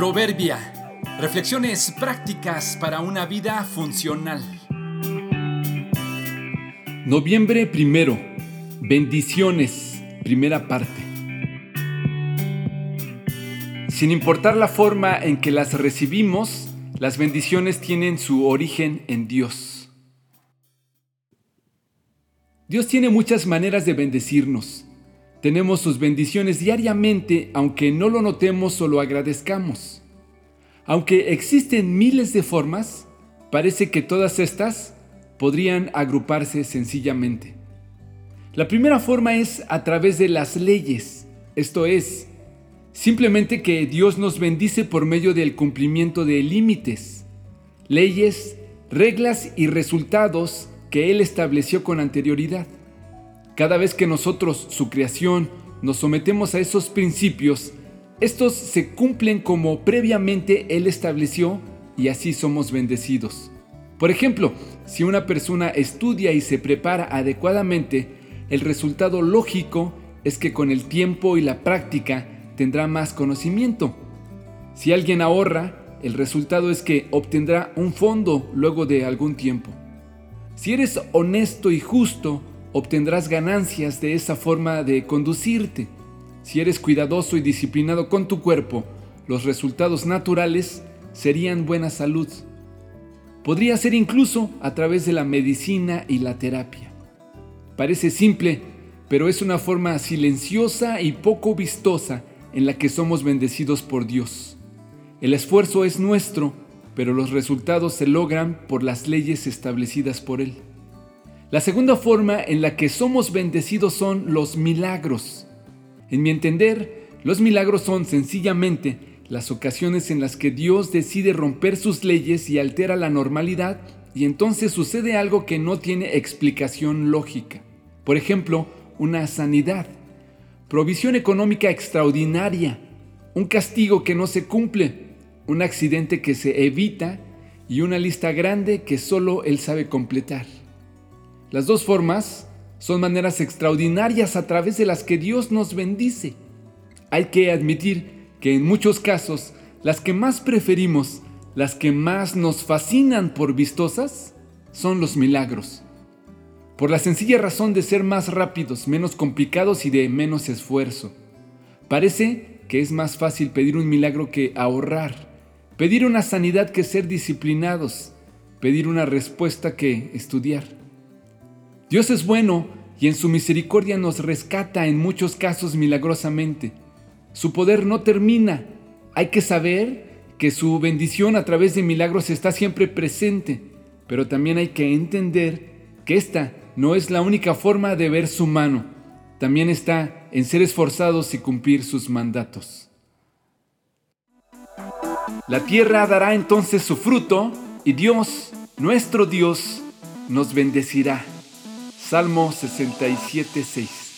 Proverbia. Reflexiones prácticas para una vida funcional. Noviembre primero. Bendiciones. Primera parte. Sin importar la forma en que las recibimos, las bendiciones tienen su origen en Dios. Dios tiene muchas maneras de bendecirnos. Tenemos sus bendiciones diariamente, aunque no lo notemos o lo agradezcamos. Aunque existen miles de formas, parece que todas estas podrían agruparse sencillamente. La primera forma es a través de las leyes, esto es, simplemente que Dios nos bendice por medio del cumplimiento de límites, leyes, reglas y resultados que Él estableció con anterioridad. Cada vez que nosotros, su creación, nos sometemos a esos principios, estos se cumplen como previamente Él estableció y así somos bendecidos. Por ejemplo, si una persona estudia y se prepara adecuadamente, el resultado lógico es que con el tiempo y la práctica tendrá más conocimiento. Si alguien ahorra, el resultado es que obtendrá un fondo luego de algún tiempo. Si eres honesto y justo, obtendrás ganancias de esa forma de conducirte. Si eres cuidadoso y disciplinado con tu cuerpo, los resultados naturales serían buena salud. Podría ser incluso a través de la medicina y la terapia. Parece simple, pero es una forma silenciosa y poco vistosa en la que somos bendecidos por Dios. El esfuerzo es nuestro, pero los resultados se logran por las leyes establecidas por Él. La segunda forma en la que somos bendecidos son los milagros. En mi entender, los milagros son sencillamente las ocasiones en las que Dios decide romper sus leyes y altera la normalidad y entonces sucede algo que no tiene explicación lógica. Por ejemplo, una sanidad, provisión económica extraordinaria, un castigo que no se cumple, un accidente que se evita y una lista grande que solo Él sabe completar. Las dos formas son maneras extraordinarias a través de las que Dios nos bendice. Hay que admitir que en muchos casos las que más preferimos, las que más nos fascinan por vistosas, son los milagros. Por la sencilla razón de ser más rápidos, menos complicados y de menos esfuerzo. Parece que es más fácil pedir un milagro que ahorrar, pedir una sanidad que ser disciplinados, pedir una respuesta que estudiar. Dios es bueno y en su misericordia nos rescata en muchos casos milagrosamente. Su poder no termina. Hay que saber que su bendición a través de milagros está siempre presente, pero también hay que entender que esta no es la única forma de ver su mano. También está en ser esforzados y cumplir sus mandatos. La tierra dará entonces su fruto y Dios, nuestro Dios, nos bendecirá. Salmo 67, 6.